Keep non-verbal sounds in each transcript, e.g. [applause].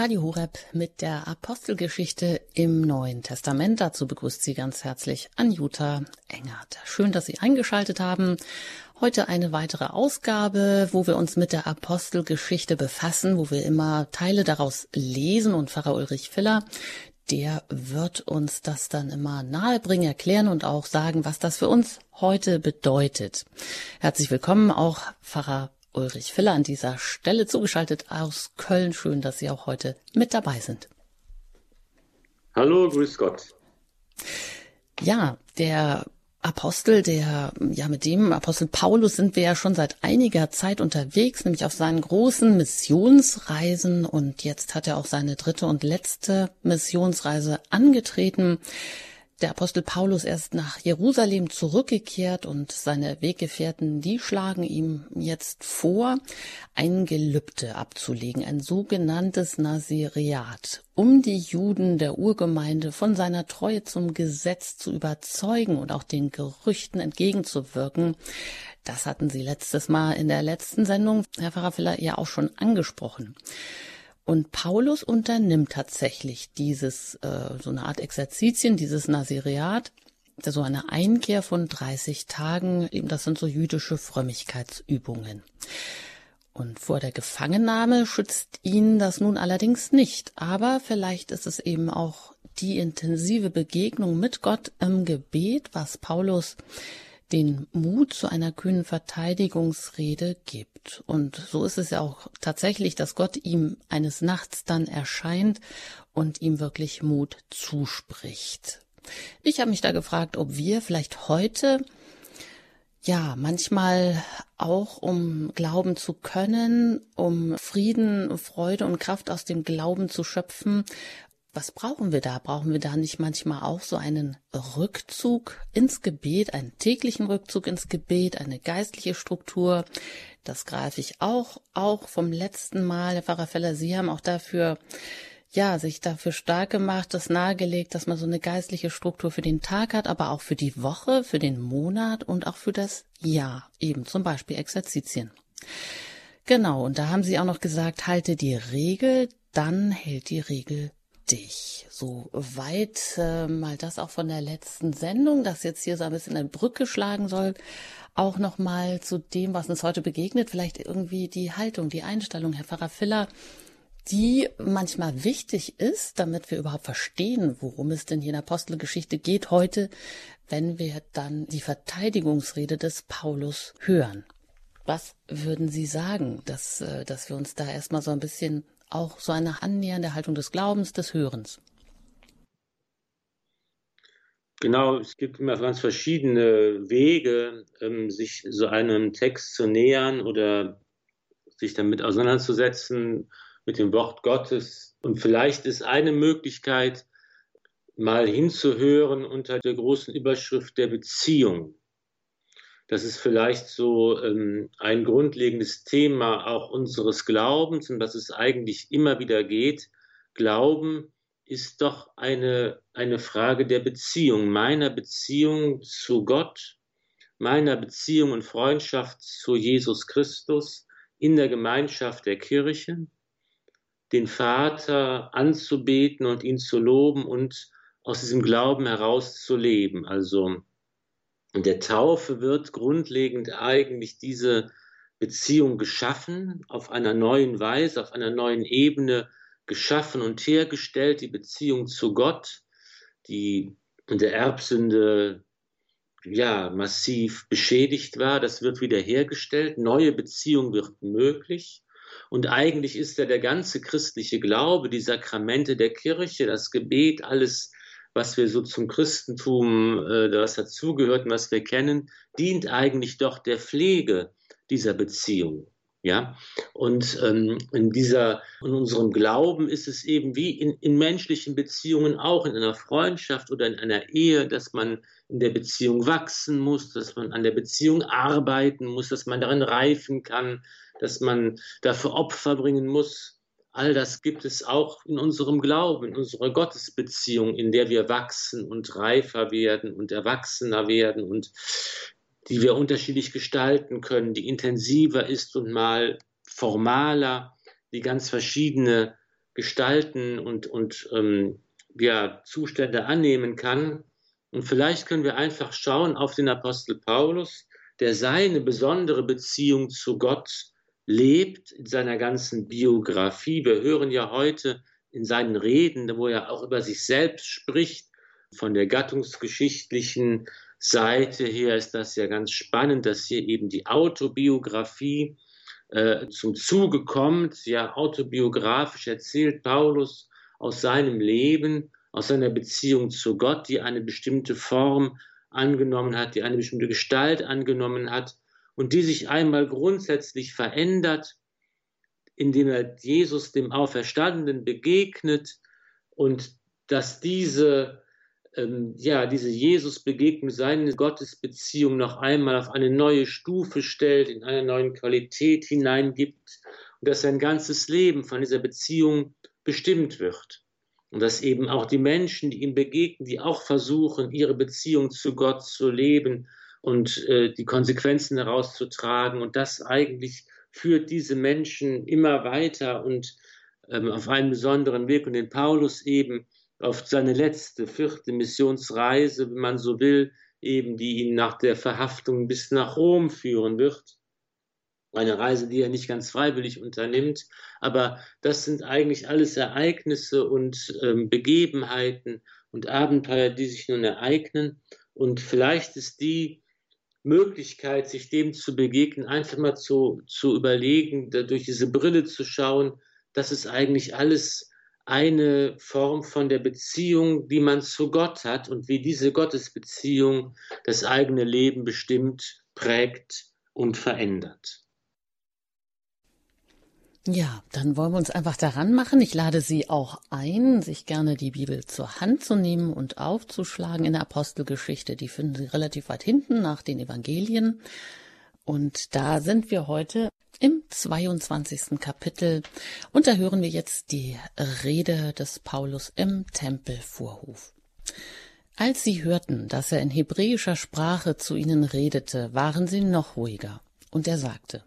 Radio Horeb mit der Apostelgeschichte im Neuen Testament. Dazu begrüßt Sie ganz herzlich Anjuta Engert. Schön, dass Sie eingeschaltet haben. Heute eine weitere Ausgabe, wo wir uns mit der Apostelgeschichte befassen, wo wir immer Teile daraus lesen und Pfarrer Ulrich Filler, der wird uns das dann immer nahebringen, erklären und auch sagen, was das für uns heute bedeutet. Herzlich willkommen auch Pfarrer Ulrich Filler an dieser Stelle zugeschaltet aus Köln. Schön, dass Sie auch heute mit dabei sind. Hallo, grüß Gott. Ja, der Apostel, der, ja, mit dem Apostel Paulus sind wir ja schon seit einiger Zeit unterwegs, nämlich auf seinen großen Missionsreisen und jetzt hat er auch seine dritte und letzte Missionsreise angetreten der Apostel Paulus erst nach Jerusalem zurückgekehrt und seine Weggefährten, die schlagen ihm jetzt vor, ein Gelübde abzulegen, ein sogenanntes Nazireat, um die Juden der Urgemeinde von seiner Treue zum Gesetz zu überzeugen und auch den Gerüchten entgegenzuwirken. Das hatten Sie letztes Mal in der letzten Sendung, Herr Pfarrer ja auch schon angesprochen. Und Paulus unternimmt tatsächlich dieses, äh, so eine Art Exerzitien, dieses Nazireat, so eine Einkehr von 30 Tagen, eben das sind so jüdische Frömmigkeitsübungen. Und vor der Gefangennahme schützt ihn das nun allerdings nicht. Aber vielleicht ist es eben auch die intensive Begegnung mit Gott im Gebet, was Paulus den Mut zu einer kühnen Verteidigungsrede gibt. Und so ist es ja auch tatsächlich, dass Gott ihm eines Nachts dann erscheint und ihm wirklich Mut zuspricht. Ich habe mich da gefragt, ob wir vielleicht heute ja, manchmal auch um glauben zu können, um Frieden, Freude und Kraft aus dem Glauben zu schöpfen, was brauchen wir da? Brauchen wir da nicht manchmal auch so einen Rückzug ins Gebet, einen täglichen Rückzug ins Gebet, eine geistliche Struktur? Das greife ich auch, auch vom letzten Mal, Herr Pfarrer Feller, Sie haben auch dafür, ja, sich dafür stark gemacht, das nahegelegt, dass man so eine geistliche Struktur für den Tag hat, aber auch für die Woche, für den Monat und auch für das Jahr, eben zum Beispiel Exerzitien. Genau, und da haben Sie auch noch gesagt, halte die Regel, dann hält die Regel dich. So weit äh, mal das auch von der letzten Sendung, das jetzt hier so ein bisschen eine Brücke schlagen soll. Auch noch mal zu dem, was uns heute begegnet, vielleicht irgendwie die Haltung, die Einstellung, Herr Pfarrer Filler, die manchmal wichtig ist, damit wir überhaupt verstehen, worum es denn hier in der Apostelgeschichte geht heute, wenn wir dann die Verteidigungsrede des Paulus hören. Was würden Sie sagen, dass, äh, dass wir uns da erstmal so ein bisschen auch so eine annähernde Haltung des Glaubens, des Hörens. Genau, es gibt immer ganz verschiedene Wege, ähm, sich so einem Text zu nähern oder sich damit auseinanderzusetzen mit dem Wort Gottes. Und vielleicht ist eine Möglichkeit, mal hinzuhören unter der großen Überschrift der Beziehung. Das ist vielleicht so ähm, ein grundlegendes Thema auch unseres Glaubens und was es eigentlich immer wieder geht. Glauben ist doch eine, eine Frage der Beziehung, meiner Beziehung zu Gott, meiner Beziehung und Freundschaft zu Jesus Christus in der Gemeinschaft der Kirche, den Vater anzubeten und ihn zu loben und aus diesem Glauben heraus zu leben. Also in der Taufe wird grundlegend eigentlich diese Beziehung geschaffen, auf einer neuen Weise, auf einer neuen Ebene geschaffen und hergestellt, die Beziehung zu Gott, die in der Erbsünde ja massiv beschädigt war, das wird wiederhergestellt, neue Beziehung wird möglich. Und eigentlich ist ja der ganze christliche Glaube, die Sakramente der Kirche, das Gebet, alles was wir so zum Christentum, äh, was dazugehört und was wir kennen, dient eigentlich doch der Pflege dieser Beziehung. Ja, und ähm, in dieser, in unserem Glauben ist es eben wie in, in menschlichen Beziehungen auch, in einer Freundschaft oder in einer Ehe, dass man in der Beziehung wachsen muss, dass man an der Beziehung arbeiten muss, dass man darin reifen kann, dass man dafür Opfer bringen muss. All das gibt es auch in unserem Glauben, in unserer Gottesbeziehung, in der wir wachsen und reifer werden und erwachsener werden und die wir unterschiedlich gestalten können, die intensiver ist und mal formaler, die ganz verschiedene gestalten und, und ähm, ja, Zustände annehmen kann. Und vielleicht können wir einfach schauen auf den Apostel Paulus, der seine besondere Beziehung zu Gott lebt in seiner ganzen Biografie. Wir hören ja heute in seinen Reden, wo er auch über sich selbst spricht, von der gattungsgeschichtlichen Seite her ist das ja ganz spannend, dass hier eben die Autobiografie äh, zum Zuge kommt. Ja, autobiografisch erzählt Paulus aus seinem Leben, aus seiner Beziehung zu Gott, die eine bestimmte Form angenommen hat, die eine bestimmte Gestalt angenommen hat und die sich einmal grundsätzlich verändert, indem er Jesus dem Auferstandenen begegnet und dass diese ähm, ja, diese Jesus-Begegnung, seine Gottesbeziehung noch einmal auf eine neue Stufe stellt, in eine neue Qualität hineingibt und dass sein ganzes Leben von dieser Beziehung bestimmt wird. Und dass eben auch die Menschen, die ihm begegnen, die auch versuchen, ihre Beziehung zu Gott zu leben und äh, die Konsequenzen daraus zu tragen. Und das eigentlich führt diese Menschen immer weiter und ähm, auf einen besonderen Weg. Und den Paulus eben auf seine letzte, vierte Missionsreise, wenn man so will, eben die ihn nach der Verhaftung bis nach Rom führen wird. Eine Reise, die er nicht ganz freiwillig unternimmt, aber das sind eigentlich alles Ereignisse und ähm, Begebenheiten und Abenteuer, die sich nun ereignen. Und vielleicht ist die Möglichkeit, sich dem zu begegnen, einfach mal zu, zu überlegen, durch diese Brille zu schauen, dass es eigentlich alles eine Form von der Beziehung, die man zu Gott hat und wie diese Gottesbeziehung das eigene Leben bestimmt, prägt und verändert. Ja, dann wollen wir uns einfach daran machen. Ich lade Sie auch ein, sich gerne die Bibel zur Hand zu nehmen und aufzuschlagen in der Apostelgeschichte. Die finden Sie relativ weit hinten nach den Evangelien. Und da sind wir heute im 22. Kapitel und da hören wir jetzt die Rede des Paulus im Tempelvorhof. Als sie hörten, dass er in hebräischer Sprache zu ihnen redete, waren sie noch ruhiger. Und er sagte,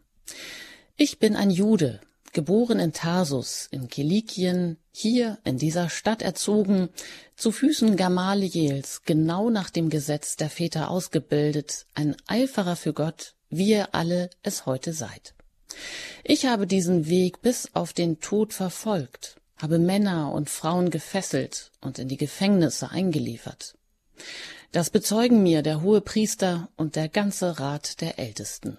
Ich bin ein Jude, geboren in Tarsus in Kilikien, hier in dieser Stadt erzogen, zu Füßen Gamaliels, genau nach dem Gesetz der Väter ausgebildet, ein Eiferer für Gott, wie ihr alle es heute seid. Ich habe diesen Weg bis auf den Tod verfolgt, habe Männer und Frauen gefesselt und in die Gefängnisse eingeliefert. Das bezeugen mir der hohe Priester und der ganze Rat der Ältesten.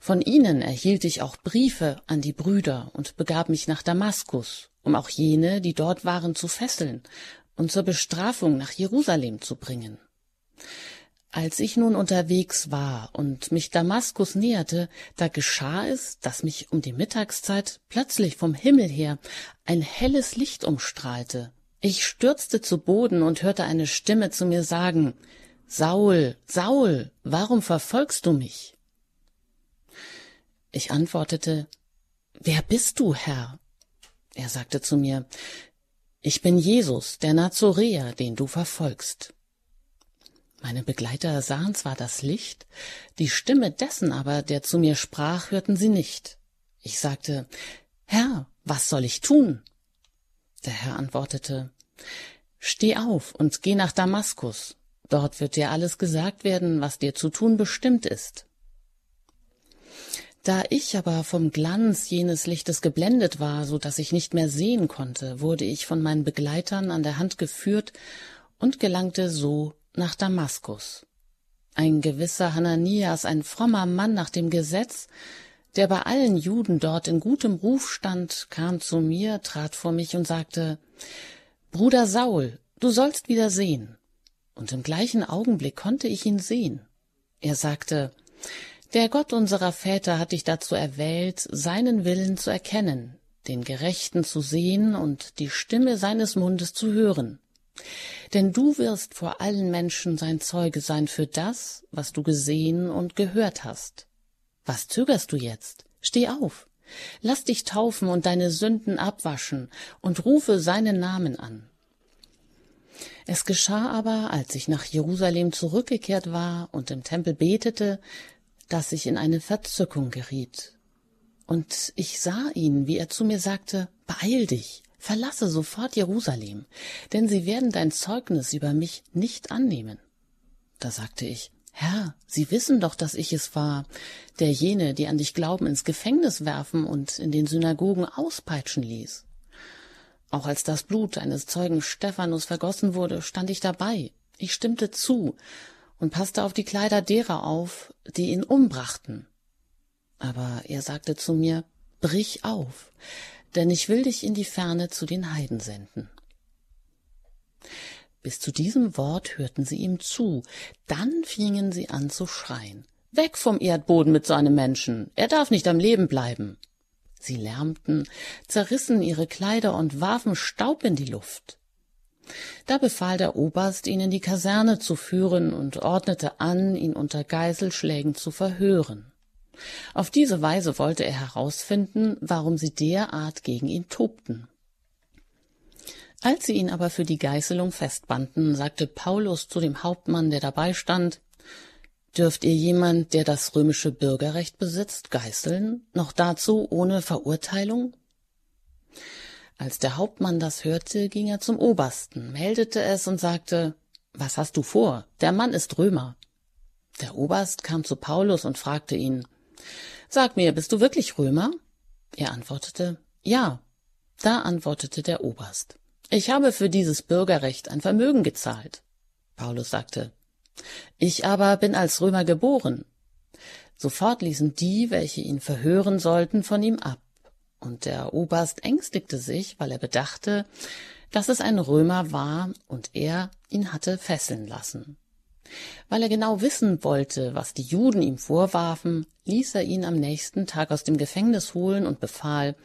Von ihnen erhielt ich auch Briefe an die Brüder und begab mich nach Damaskus, um auch jene, die dort waren, zu fesseln und zur Bestrafung nach Jerusalem zu bringen. Als ich nun unterwegs war und mich Damaskus näherte, da geschah es, dass mich um die Mittagszeit plötzlich vom Himmel her ein helles Licht umstrahlte. Ich stürzte zu Boden und hörte eine Stimme zu mir sagen Saul, Saul, warum verfolgst du mich? Ich antwortete Wer bist du, Herr? Er sagte zu mir Ich bin Jesus, der Nazoräer, den du verfolgst. Meine Begleiter sahen zwar das Licht, die Stimme dessen aber, der zu mir sprach, hörten sie nicht. Ich sagte, Herr, was soll ich tun? Der Herr antwortete, Steh auf und geh nach Damaskus, dort wird dir alles gesagt werden, was dir zu tun bestimmt ist. Da ich aber vom Glanz jenes Lichtes geblendet war, so dass ich nicht mehr sehen konnte, wurde ich von meinen Begleitern an der Hand geführt und gelangte so nach Damaskus. Ein gewisser Hananias, ein frommer Mann nach dem Gesetz, der bei allen Juden dort in gutem Ruf stand, kam zu mir, trat vor mich und sagte Bruder Saul, du sollst wieder sehen. Und im gleichen Augenblick konnte ich ihn sehen. Er sagte Der Gott unserer Väter hat dich dazu erwählt, seinen Willen zu erkennen, den Gerechten zu sehen und die Stimme seines Mundes zu hören. Denn du wirst vor allen Menschen sein Zeuge sein für das, was du gesehen und gehört hast. Was zögerst du jetzt? Steh auf, lass dich taufen und deine Sünden abwaschen und rufe seinen Namen an. Es geschah aber, als ich nach Jerusalem zurückgekehrt war und im Tempel betete, dass ich in eine Verzückung geriet Und ich sah ihn, wie er zu mir sagte, Beeil dich, verlasse sofort Jerusalem, denn sie werden dein Zeugnis über mich nicht annehmen. Da sagte ich, Herr, Sie wissen doch, dass ich es war, der jene, die an dich glauben, ins Gefängnis werfen und in den Synagogen auspeitschen ließ. Auch als das Blut eines Zeugen Stephanus vergossen wurde, stand ich dabei. Ich stimmte zu und passte auf die Kleider derer auf, die ihn umbrachten. Aber er sagte zu mir, Brich auf, denn ich will dich in die Ferne zu den Heiden senden. Bis zu diesem Wort hörten sie ihm zu, dann fingen sie an zu schreien. Weg vom Erdboden mit so einem Menschen, er darf nicht am Leben bleiben. Sie lärmten, zerrissen ihre Kleider und warfen Staub in die Luft. Da befahl der Oberst, ihn in die Kaserne zu führen und ordnete an, ihn unter Geiselschlägen zu verhören. Auf diese Weise wollte er herausfinden, warum sie derart gegen ihn tobten. Als sie ihn aber für die Geißelung festbanden, sagte Paulus zu dem Hauptmann, der dabei stand, Dürft ihr jemand, der das römische Bürgerrecht besitzt, geißeln, noch dazu ohne Verurteilung? Als der Hauptmann das hörte, ging er zum Obersten, meldete es und sagte, Was hast du vor? Der Mann ist Römer. Der Oberst kam zu Paulus und fragte ihn, Sag mir, bist du wirklich Römer? Er antwortete, Ja. Da antwortete der Oberst, ich habe für dieses Bürgerrecht ein Vermögen gezahlt. Paulus sagte, ich aber bin als Römer geboren. Sofort ließen die, welche ihn verhören sollten, von ihm ab. Und der Oberst ängstigte sich, weil er bedachte, dass es ein Römer war und er ihn hatte fesseln lassen. Weil er genau wissen wollte, was die Juden ihm vorwarfen, ließ er ihn am nächsten Tag aus dem Gefängnis holen und befahl,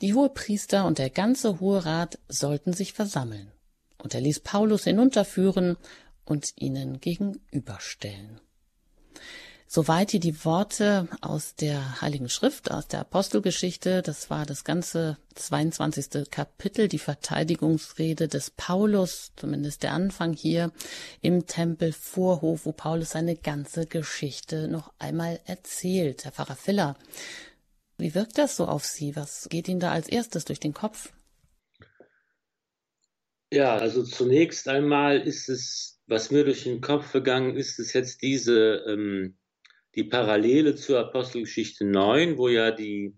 die Hohepriester und der ganze Hohe Rat sollten sich versammeln. Und er ließ Paulus hinunterführen und ihnen gegenüberstellen. Soweit hier die Worte aus der Heiligen Schrift, aus der Apostelgeschichte. Das war das ganze 22. Kapitel, die Verteidigungsrede des Paulus, zumindest der Anfang hier im Tempelvorhof, wo Paulus seine ganze Geschichte noch einmal erzählt. Herr Pfarrer Filler, wie wirkt das so auf Sie? Was geht Ihnen da als erstes durch den Kopf? Ja, also zunächst einmal ist es, was mir durch den Kopf gegangen ist, ist jetzt diese ähm, die Parallele zur Apostelgeschichte 9, wo ja die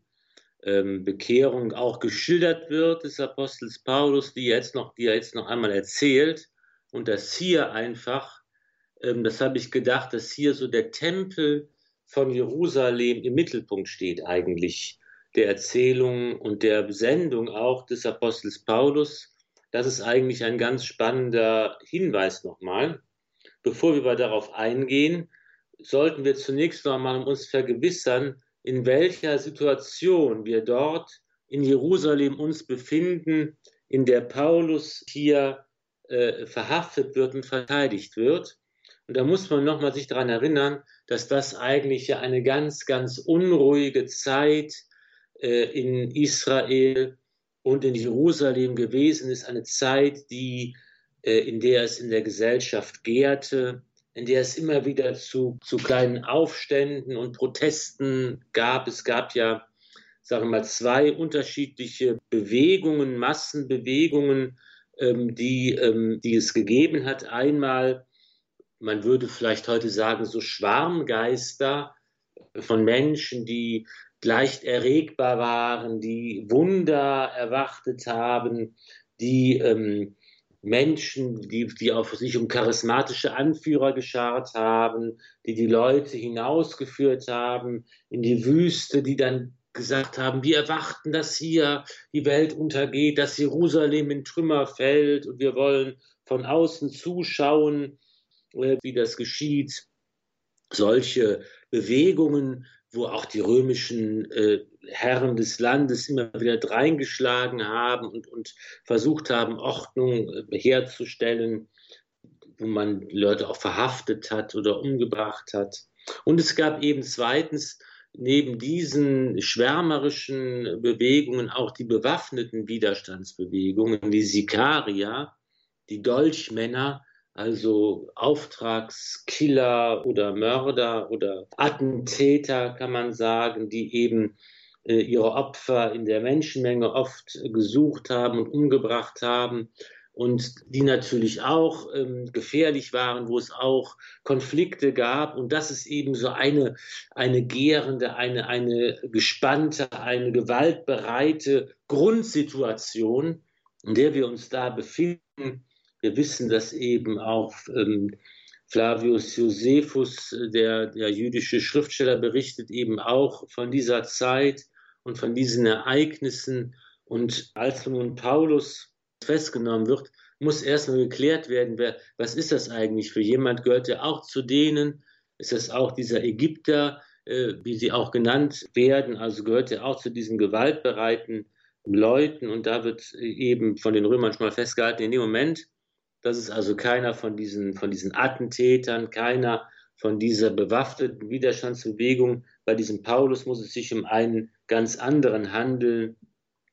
ähm, Bekehrung auch geschildert wird des Apostels Paulus, die jetzt noch, die er jetzt noch einmal erzählt. Und das hier einfach, ähm, das habe ich gedacht, dass hier so der Tempel von Jerusalem im Mittelpunkt steht eigentlich der Erzählung und der Sendung auch des Apostels Paulus. Das ist eigentlich ein ganz spannender Hinweis nochmal. Bevor wir darauf eingehen, sollten wir zunächst einmal uns vergewissern, in welcher Situation wir dort in Jerusalem uns befinden, in der Paulus hier äh, verhaftet wird und verteidigt wird. Und da muss man nochmal sich daran erinnern, dass das eigentlich ja eine ganz, ganz unruhige Zeit äh, in Israel und in Jerusalem gewesen ist, eine Zeit, die, äh, in der es in der Gesellschaft gärte, in der es immer wieder zu, zu kleinen Aufständen und Protesten gab. Es gab ja, sagen wir mal, zwei unterschiedliche Bewegungen, Massenbewegungen, ähm, die, ähm, die es gegeben hat. Einmal, man würde vielleicht heute sagen, so Schwarmgeister von Menschen, die leicht erregbar waren, die Wunder erwartet haben, die ähm, Menschen, die, die auf sich um charismatische Anführer geschart haben, die die Leute hinausgeführt haben in die Wüste, die dann gesagt haben, wir erwarten, dass hier die Welt untergeht, dass Jerusalem in Trümmer fällt und wir wollen von außen zuschauen, äh, wie das geschieht. Solche Bewegungen, wo auch die römischen äh, Herren des Landes immer wieder dreingeschlagen haben und, und versucht haben, Ordnung äh, herzustellen, wo man Leute auch verhaftet hat oder umgebracht hat. Und es gab eben zweitens neben diesen schwärmerischen Bewegungen auch die bewaffneten Widerstandsbewegungen, die Sikaria, die Dolchmänner, also Auftragskiller oder Mörder oder Attentäter, kann man sagen, die eben ihre Opfer in der Menschenmenge oft gesucht haben und umgebracht haben und die natürlich auch ähm, gefährlich waren, wo es auch Konflikte gab und das ist eben so eine, eine gärende, eine, eine gespannte, eine gewaltbereite Grundsituation, in der wir uns da befinden. Wir wissen, dass eben auch ähm, Flavius Josephus, der, der jüdische Schriftsteller, berichtet eben auch von dieser Zeit und von diesen Ereignissen. Und als nun Paulus festgenommen wird, muss erstmal geklärt werden, wer, was ist das eigentlich für jemand? Gehört er auch zu denen? Ist das auch dieser Ägypter, äh, wie sie auch genannt werden? Also gehört er auch zu diesen gewaltbereiten Leuten? Und da wird eben von den Römern schon mal festgehalten, in dem Moment, das ist also keiner von diesen, von diesen Attentätern, keiner von dieser bewaffneten Widerstandsbewegung. Bei diesem Paulus muss es sich um einen ganz anderen handeln.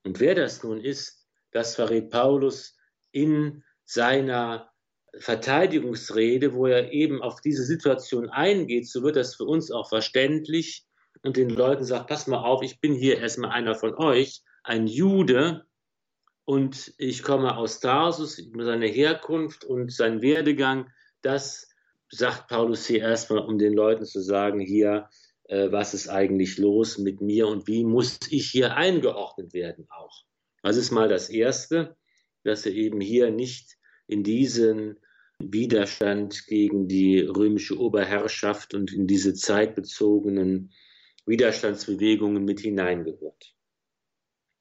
Und wer das nun ist, das verrät Paulus in seiner Verteidigungsrede, wo er eben auf diese Situation eingeht, so wird das für uns auch verständlich und den Leuten sagt, pass mal auf, ich bin hier erstmal einer von euch, ein Jude und ich komme aus Tarsus, seine Herkunft und sein Werdegang, das sagt Paulus hier erstmal, um den Leuten zu sagen, hier, äh, was ist eigentlich los mit mir und wie muss ich hier eingeordnet werden auch. Das ist mal das Erste, dass er eben hier nicht in diesen Widerstand gegen die römische Oberherrschaft und in diese zeitbezogenen Widerstandsbewegungen mit hineingehört.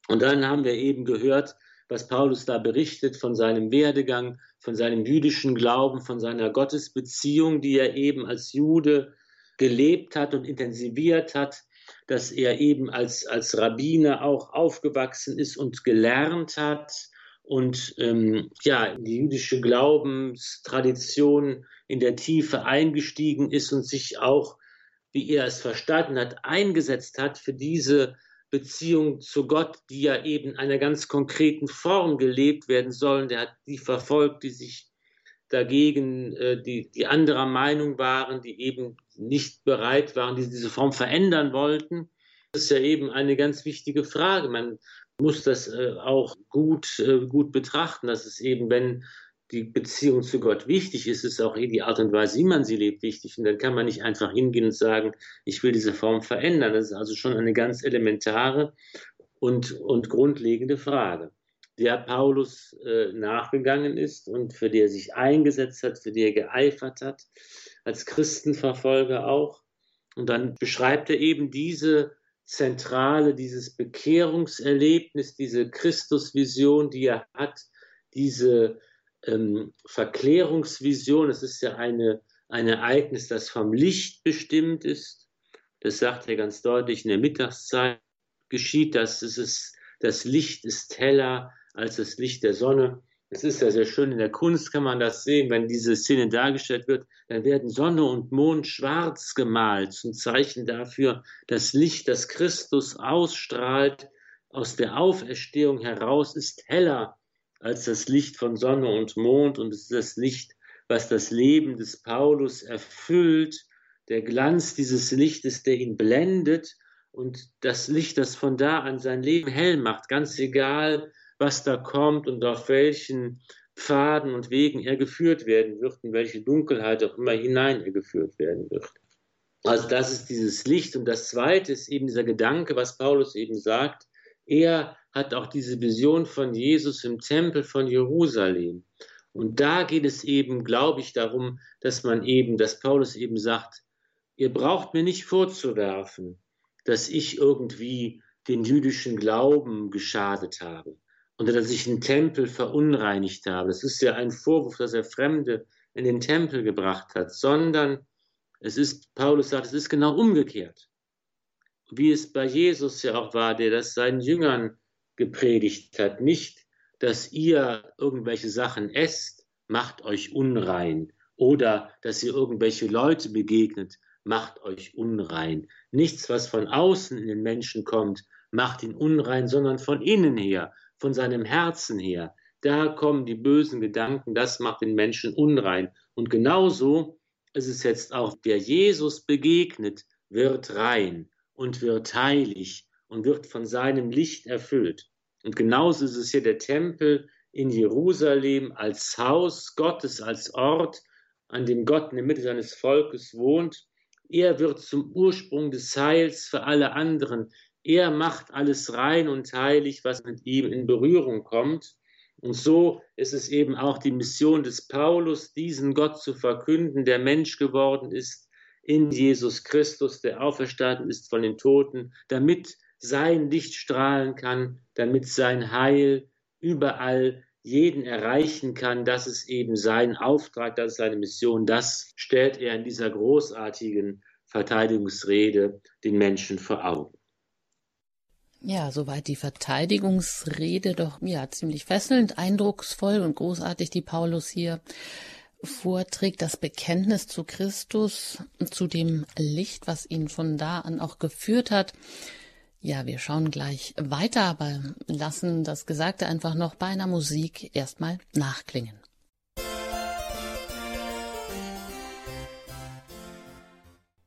Und dann haben wir eben gehört, was Paulus da berichtet von seinem Werdegang, von seinem jüdischen Glauben, von seiner Gottesbeziehung, die er eben als Jude gelebt hat und intensiviert hat, dass er eben als, als Rabbiner auch aufgewachsen ist und gelernt hat und ähm, ja, die jüdische Glaubenstradition in der Tiefe eingestiegen ist und sich auch, wie er es verstanden hat, eingesetzt hat für diese Beziehung zu Gott, die ja eben in einer ganz konkreten Form gelebt werden sollen. Der hat die verfolgt, die sich dagegen, äh, die, die anderer Meinung waren, die eben nicht bereit waren, die diese Form verändern wollten. Das ist ja eben eine ganz wichtige Frage. Man muss das äh, auch gut, äh, gut betrachten, dass es eben, wenn die Beziehung zu Gott wichtig ist, ist auch die Art und Weise, wie man sie lebt, wichtig. Und dann kann man nicht einfach hingehen und sagen, ich will diese Form verändern. Das ist also schon eine ganz elementare und, und grundlegende Frage der Paulus äh, nachgegangen ist und für die er sich eingesetzt hat, für die er geeifert hat, als Christenverfolger auch. Und dann beschreibt er eben diese Zentrale, dieses Bekehrungserlebnis, diese Christusvision, die er hat, diese ähm, Verklärungsvision. Es ist ja eine, ein Ereignis, das vom Licht bestimmt ist. Das sagt er ganz deutlich in der Mittagszeit geschieht das. Es ist, das Licht ist heller als das Licht der Sonne. Es ist ja sehr schön, in der Kunst kann man das sehen, wenn diese Szene dargestellt wird, dann werden Sonne und Mond schwarz gemalt zum Zeichen dafür, das Licht, das Christus ausstrahlt aus der Auferstehung heraus, ist heller als das Licht von Sonne und Mond und es ist das Licht, was das Leben des Paulus erfüllt, der Glanz dieses Lichtes, der ihn blendet und das Licht, das von da an sein Leben hell macht, ganz egal, was da kommt und auf welchen Pfaden und Wegen er geführt werden wird, in welche Dunkelheit auch immer hinein er geführt werden wird. Also das ist dieses Licht. Und das Zweite ist eben dieser Gedanke, was Paulus eben sagt. Er hat auch diese Vision von Jesus im Tempel von Jerusalem. Und da geht es eben, glaube ich, darum, dass man eben, dass Paulus eben sagt, ihr braucht mir nicht vorzuwerfen, dass ich irgendwie den jüdischen Glauben geschadet habe oder dass ich den Tempel verunreinigt habe. Das ist ja ein Vorwurf, dass er Fremde in den Tempel gebracht hat, sondern es ist, Paulus sagt, es ist genau umgekehrt. Wie es bei Jesus ja auch war, der das seinen Jüngern gepredigt hat. Nicht, dass ihr irgendwelche Sachen esst, macht euch unrein. Oder dass ihr irgendwelche Leute begegnet, macht euch unrein. Nichts, was von außen in den Menschen kommt, macht ihn unrein, sondern von innen her von seinem Herzen her. Da kommen die bösen Gedanken, das macht den Menschen unrein. Und genauso ist es jetzt auch, der Jesus begegnet, wird rein und wird heilig und wird von seinem Licht erfüllt. Und genauso ist es hier der Tempel in Jerusalem als Haus Gottes, als Ort, an dem Gott in der Mitte seines Volkes wohnt. Er wird zum Ursprung des Heils für alle anderen. Er macht alles rein und heilig, was mit ihm in Berührung kommt. Und so ist es eben auch die Mission des Paulus, diesen Gott zu verkünden, der Mensch geworden ist in Jesus Christus, der auferstanden ist von den Toten, damit sein Licht strahlen kann, damit sein Heil überall jeden erreichen kann. Das ist eben sein Auftrag, das ist seine Mission. Das stellt er in dieser großartigen Verteidigungsrede den Menschen vor Augen. Ja, soweit die Verteidigungsrede, doch ja, ziemlich fesselnd, eindrucksvoll und großartig, die Paulus hier vorträgt, das Bekenntnis zu Christus, zu dem Licht, was ihn von da an auch geführt hat. Ja, wir schauen gleich weiter, aber lassen das Gesagte einfach noch bei einer Musik erstmal nachklingen.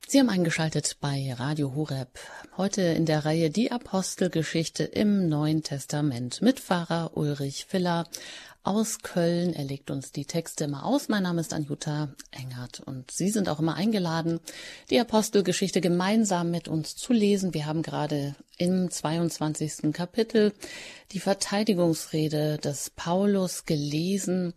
Sie haben eingeschaltet bei Radio Horeb. Heute in der Reihe Die Apostelgeschichte im Neuen Testament mit Pfarrer Ulrich Filler aus Köln. Er legt uns die Texte immer aus. Mein Name ist Anjuta Engert und Sie sind auch immer eingeladen, die Apostelgeschichte gemeinsam mit uns zu lesen. Wir haben gerade im 22. Kapitel die Verteidigungsrede des Paulus gelesen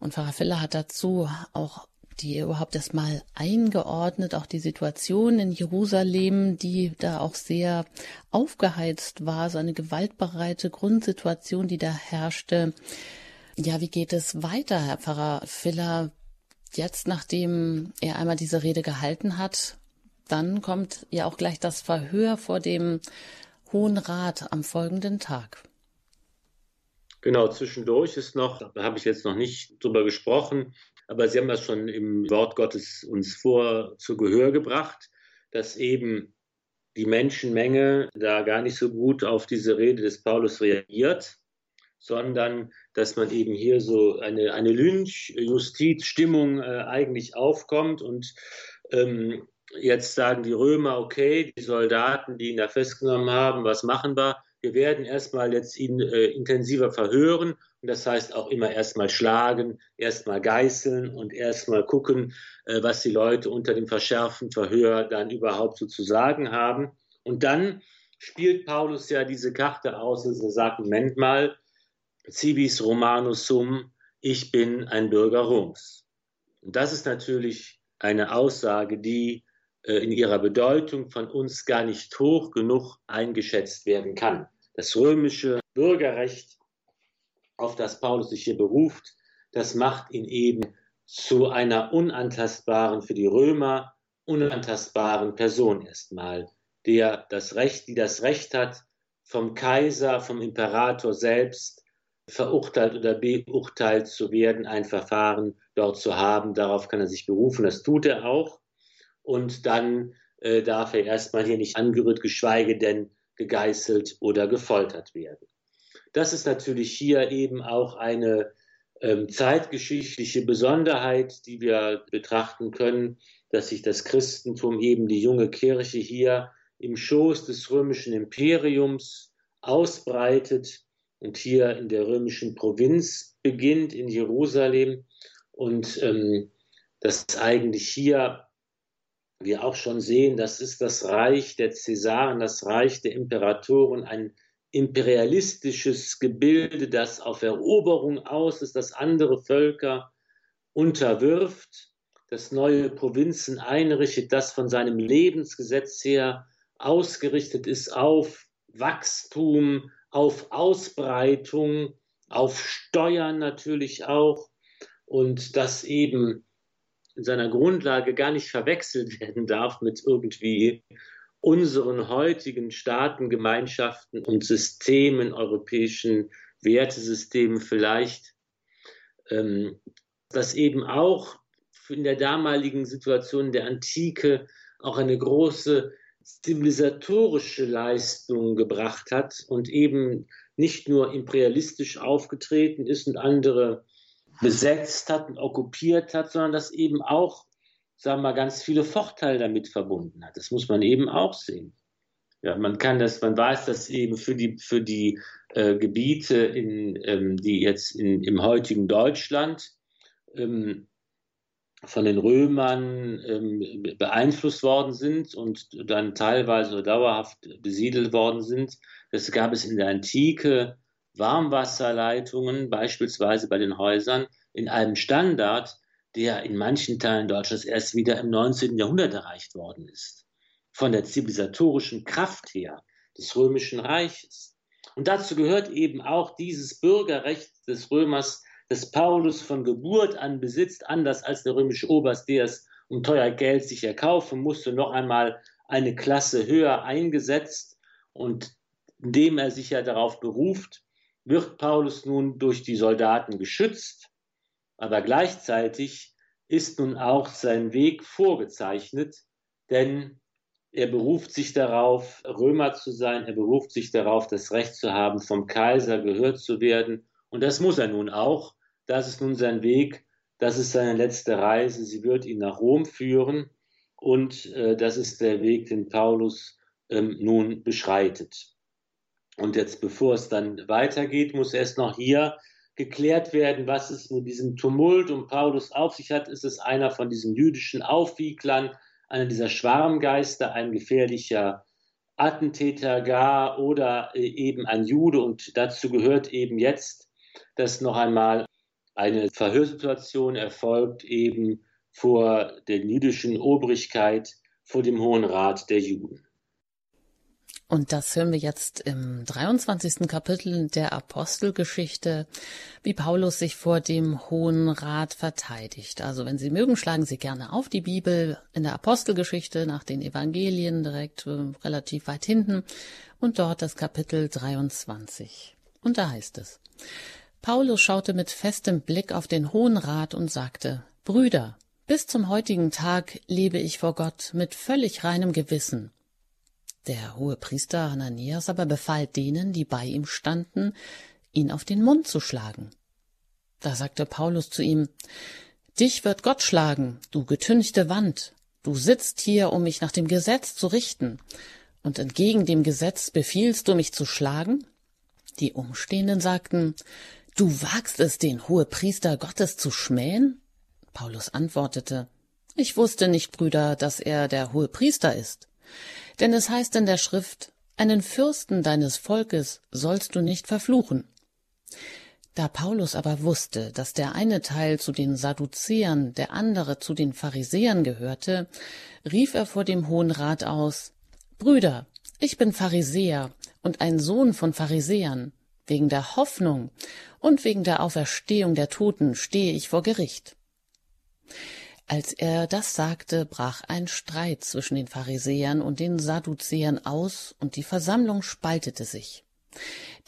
und Pfarrer Filler hat dazu auch die überhaupt erstmal eingeordnet, auch die Situation in Jerusalem, die da auch sehr aufgeheizt war, so eine gewaltbereite Grundsituation, die da herrschte. Ja, wie geht es weiter, Herr Pfarrer Filler? Jetzt, nachdem er einmal diese Rede gehalten hat, dann kommt ja auch gleich das Verhör vor dem Hohen Rat am folgenden Tag. Genau, zwischendurch ist noch, da habe ich jetzt noch nicht drüber gesprochen, aber Sie haben das schon im Wort Gottes uns vor zu Gehör gebracht, dass eben die Menschenmenge da gar nicht so gut auf diese Rede des Paulus reagiert, sondern dass man eben hier so eine, eine Lynch-Justizstimmung äh, eigentlich aufkommt und ähm, jetzt sagen die Römer, okay, die Soldaten, die ihn da festgenommen haben, was machen wir? Wir werden erstmal jetzt ihn äh, intensiver verhören und das heißt auch immer erstmal schlagen, erstmal geißeln und erstmal gucken, äh, was die Leute unter dem verschärften Verhör dann überhaupt so zu sagen haben. Und dann spielt Paulus ja diese Karte aus, dass er sagt, Moment mal, civis Romanus sum, ich bin ein Bürger Roms. Und das ist natürlich eine Aussage, die äh, in ihrer Bedeutung von uns gar nicht hoch genug eingeschätzt werden kann. Das römische Bürgerrecht auf das Paulus sich hier beruft, das macht ihn eben zu einer unantastbaren, für die Römer unantastbaren Person erstmal, der das Recht, die das Recht hat, vom Kaiser, vom Imperator selbst verurteilt oder beurteilt zu werden, ein Verfahren dort zu haben. Darauf kann er sich berufen. Das tut er auch. Und dann äh, darf er erstmal hier nicht angerührt, geschweige denn gegeißelt oder gefoltert werden. Das ist natürlich hier eben auch eine ähm, zeitgeschichtliche Besonderheit, die wir betrachten können, dass sich das Christentum eben die junge Kirche hier im Schoß des römischen Imperiums ausbreitet und hier in der römischen Provinz beginnt, in Jerusalem. Und ähm, dass eigentlich hier wir auch schon sehen, das ist das Reich der Cäsaren, das Reich der Imperatoren, ein imperialistisches Gebilde, das auf Eroberung aus ist, das andere Völker unterwirft, das neue Provinzen einrichtet, das von seinem Lebensgesetz her ausgerichtet ist auf Wachstum, auf Ausbreitung, auf Steuern natürlich auch. Und das eben in seiner Grundlage gar nicht verwechselt [laughs] werden darf mit irgendwie unseren heutigen Staatengemeinschaften und Systemen, europäischen Wertesystemen vielleicht, ähm, das eben auch in der damaligen Situation der Antike auch eine große zivilisatorische Leistung gebracht hat und eben nicht nur imperialistisch aufgetreten ist und andere besetzt hat und okkupiert hat, sondern das eben auch sagen wir mal, ganz viele Vorteile damit verbunden hat. Das muss man eben auch sehen. Ja, man kann das, man weiß, dass eben für die, für die äh, Gebiete, in, ähm, die jetzt in, im heutigen Deutschland ähm, von den Römern ähm, beeinflusst worden sind und dann teilweise dauerhaft besiedelt worden sind. Das gab es in der Antike Warmwasserleitungen, beispielsweise bei den Häusern, in einem Standard, der in manchen Teilen Deutschlands erst wieder im 19. Jahrhundert erreicht worden ist. Von der zivilisatorischen Kraft her des Römischen Reiches. Und dazu gehört eben auch dieses Bürgerrecht des Römers, das Paulus von Geburt an besitzt, anders als der römische Oberst, der es um teuer Geld sich erkaufen musste, noch einmal eine Klasse höher eingesetzt und indem er sich ja darauf beruft, wird Paulus nun durch die Soldaten geschützt, aber gleichzeitig ist nun auch sein Weg vorgezeichnet, denn er beruft sich darauf, Römer zu sein, er beruft sich darauf, das Recht zu haben, vom Kaiser gehört zu werden. Und das muss er nun auch. Das ist nun sein Weg, das ist seine letzte Reise. Sie wird ihn nach Rom führen und äh, das ist der Weg, den Paulus ähm, nun beschreitet. Und jetzt, bevor es dann weitergeht, muss erst noch hier geklärt werden, was es mit diesem Tumult um Paulus auf sich hat. Ist es einer von diesen jüdischen Aufwieglern, einer dieser Schwarmgeister, ein gefährlicher Attentäter gar oder äh, eben ein Jude? Und dazu gehört eben jetzt, dass noch einmal eine Verhörsituation erfolgt, eben vor der jüdischen Obrigkeit, vor dem Hohen Rat der Juden. Und das hören wir jetzt im 23. Kapitel der Apostelgeschichte, wie Paulus sich vor dem Hohen Rat verteidigt. Also wenn Sie mögen, schlagen Sie gerne auf die Bibel in der Apostelgeschichte nach den Evangelien direkt äh, relativ weit hinten und dort das Kapitel 23. Und da heißt es, Paulus schaute mit festem Blick auf den Hohen Rat und sagte, Brüder, bis zum heutigen Tag lebe ich vor Gott mit völlig reinem Gewissen der hohe Priester Hananias aber befahl denen, die bei ihm standen, ihn auf den Mund zu schlagen. Da sagte Paulus zu ihm, Dich wird Gott schlagen, du getünchte Wand. Du sitzt hier, um mich nach dem Gesetz zu richten. Und entgegen dem Gesetz befiehlst du mich zu schlagen? Die Umstehenden sagten, Du wagst es, den Hohepriester Gottes zu schmähen? Paulus antwortete, Ich wusste nicht, Brüder, dass er der Hohepriester ist. Denn es heißt in der Schrift, einen Fürsten deines Volkes sollst du nicht verfluchen. Da Paulus aber wusste, dass der eine Teil zu den Sadduzäern, der andere zu den Pharisäern gehörte, rief er vor dem Hohen Rat aus, Brüder, ich bin Pharisäer und ein Sohn von Pharisäern. Wegen der Hoffnung und wegen der Auferstehung der Toten stehe ich vor Gericht. Als er das sagte, brach ein Streit zwischen den Pharisäern und den Sadduzäern aus, und die Versammlung spaltete sich.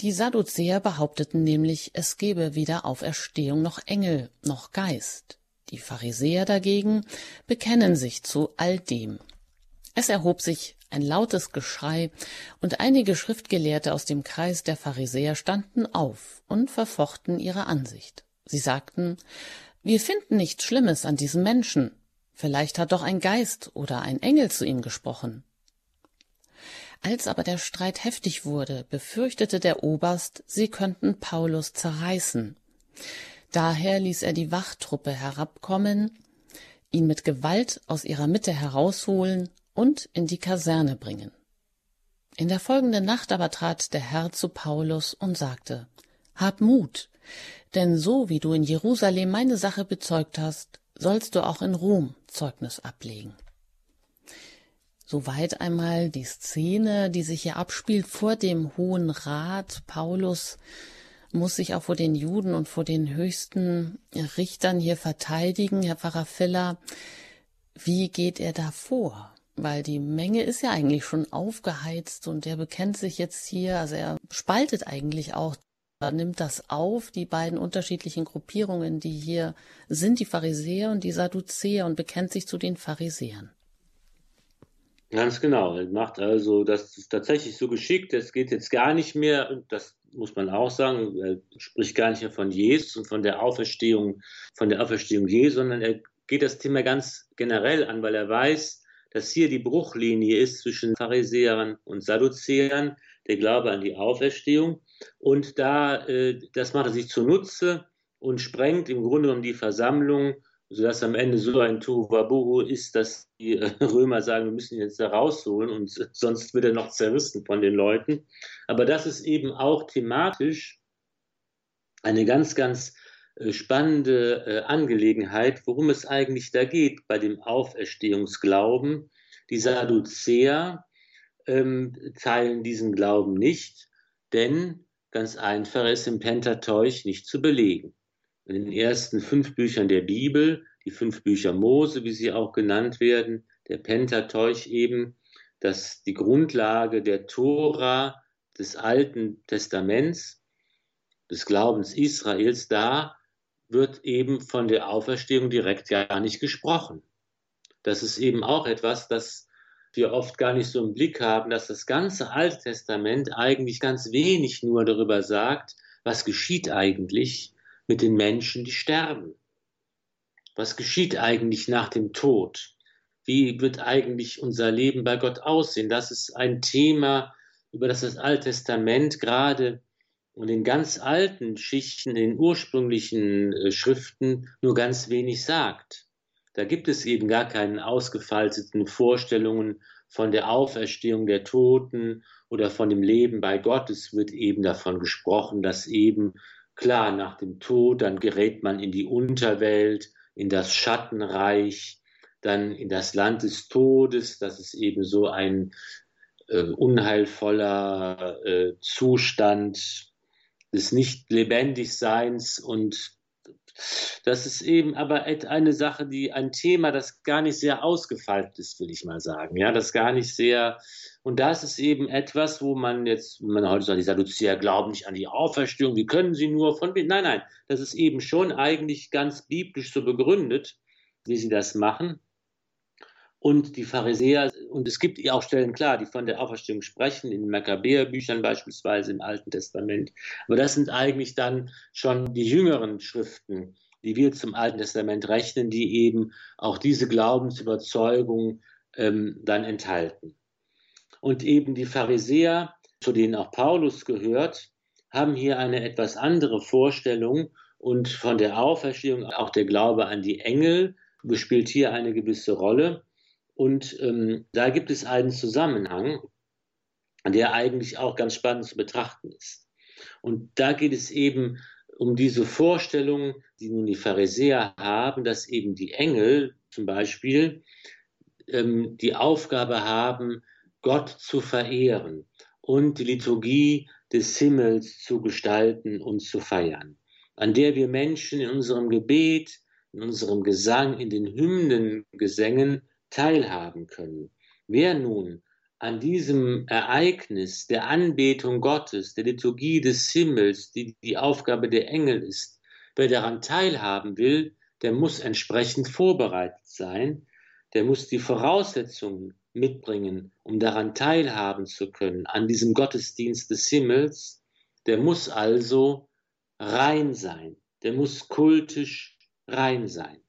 Die Sadduzäer behaupteten nämlich, es gebe weder Auferstehung noch Engel noch Geist. Die Pharisäer dagegen bekennen sich zu all dem. Es erhob sich ein lautes Geschrei, und einige Schriftgelehrte aus dem Kreis der Pharisäer standen auf und verfochten ihre Ansicht. Sie sagten, wir finden nichts Schlimmes an diesem Menschen. Vielleicht hat doch ein Geist oder ein Engel zu ihm gesprochen. Als aber der Streit heftig wurde, befürchtete der Oberst, sie könnten Paulus zerreißen. Daher ließ er die Wachtruppe herabkommen, ihn mit Gewalt aus ihrer Mitte herausholen und in die Kaserne bringen. In der folgenden Nacht aber trat der Herr zu Paulus und sagte, Hab Mut, denn so wie du in Jerusalem meine Sache bezeugt hast, sollst du auch in Rom Zeugnis ablegen. Soweit einmal die Szene, die sich hier abspielt vor dem Hohen Rat. Paulus muss sich auch vor den Juden und vor den höchsten Richtern hier verteidigen. Herr Pfarrer Filler, wie geht er da vor? Weil die Menge ist ja eigentlich schon aufgeheizt und er bekennt sich jetzt hier, also er spaltet eigentlich auch nimmt das auf, die beiden unterschiedlichen Gruppierungen, die hier sind, die Pharisäer und die Sadduzäer, und bekennt sich zu den Pharisäern. Ganz genau. Er macht also das ist tatsächlich so geschickt. Es geht jetzt gar nicht mehr, das muss man auch sagen, er spricht gar nicht mehr von Jesus und von der Auferstehung, von der Auferstehung Jesu, sondern er geht das Thema ganz generell an, weil er weiß, dass hier die Bruchlinie ist zwischen Pharisäern und Sadduzäern, der Glaube an die Auferstehung. Und da, äh, das macht er sich zunutze und sprengt im Grunde genommen die Versammlung, sodass am Ende so ein Tuvabuhu ist, dass die äh, Römer sagen, wir müssen ihn jetzt da rausholen und [laughs] sonst wird er noch zerrissen von den Leuten. Aber das ist eben auch thematisch eine ganz, ganz spannende äh, Angelegenheit, worum es eigentlich da geht bei dem Auferstehungsglauben. Die Sadduzäer ähm, teilen diesen Glauben nicht, denn ganz einfach ist im Pentateuch nicht zu belegen. In den ersten fünf Büchern der Bibel, die fünf Bücher Mose, wie sie auch genannt werden, der Pentateuch eben, dass die Grundlage der Tora des Alten Testaments, des Glaubens Israels, da wird eben von der Auferstehung direkt gar nicht gesprochen. Das ist eben auch etwas, das wir oft gar nicht so im Blick haben, dass das ganze Alte Testament eigentlich ganz wenig nur darüber sagt, was geschieht eigentlich mit den Menschen, die sterben. Was geschieht eigentlich nach dem Tod? Wie wird eigentlich unser Leben bei Gott aussehen? Das ist ein Thema, über das das Alte Testament gerade und in ganz alten Schichten, in ursprünglichen äh, Schriften nur ganz wenig sagt. Da gibt es eben gar keine ausgefalteten Vorstellungen von der Auferstehung der Toten oder von dem Leben bei Gott. Es wird eben davon gesprochen, dass eben klar nach dem Tod, dann gerät man in die Unterwelt, in das Schattenreich, dann in das Land des Todes. Das ist eben so ein äh, unheilvoller äh, Zustand des Nicht-Lebendigseins und das ist eben aber eine Sache, die ein Thema, das gar nicht sehr ausgefeilt ist, will ich mal sagen. Ja, das gar nicht sehr. Und das ist eben etwas, wo man jetzt, wenn man heute sagt, die Sadduzäer glauben nicht an die Auferstehung, wie können sie nur von. Nein, nein, das ist eben schon eigentlich ganz biblisch so begründet, wie sie das machen und die Pharisäer, und es gibt auch Stellen klar, die von der Auferstehung sprechen, in den Makkabäerbüchern beispielsweise im Alten Testament. Aber das sind eigentlich dann schon die jüngeren Schriften, die wir zum Alten Testament rechnen, die eben auch diese Glaubensüberzeugung ähm, dann enthalten. Und eben die Pharisäer, zu denen auch Paulus gehört, haben hier eine etwas andere Vorstellung und von der Auferstehung auch der Glaube an die Engel spielt hier eine gewisse Rolle. Und ähm, da gibt es einen Zusammenhang, der eigentlich auch ganz spannend zu betrachten ist. Und da geht es eben um diese Vorstellung, die nun die Pharisäer haben, dass eben die Engel zum Beispiel ähm, die Aufgabe haben, Gott zu verehren und die Liturgie des Himmels zu gestalten und zu feiern, an der wir Menschen in unserem Gebet, in unserem Gesang, in den Hymnengesängen teilhaben können. Wer nun an diesem Ereignis der Anbetung Gottes, der Liturgie des Himmels, die die Aufgabe der Engel ist, wer daran teilhaben will, der muss entsprechend vorbereitet sein, der muss die Voraussetzungen mitbringen, um daran teilhaben zu können, an diesem Gottesdienst des Himmels, der muss also rein sein, der muss kultisch rein sein.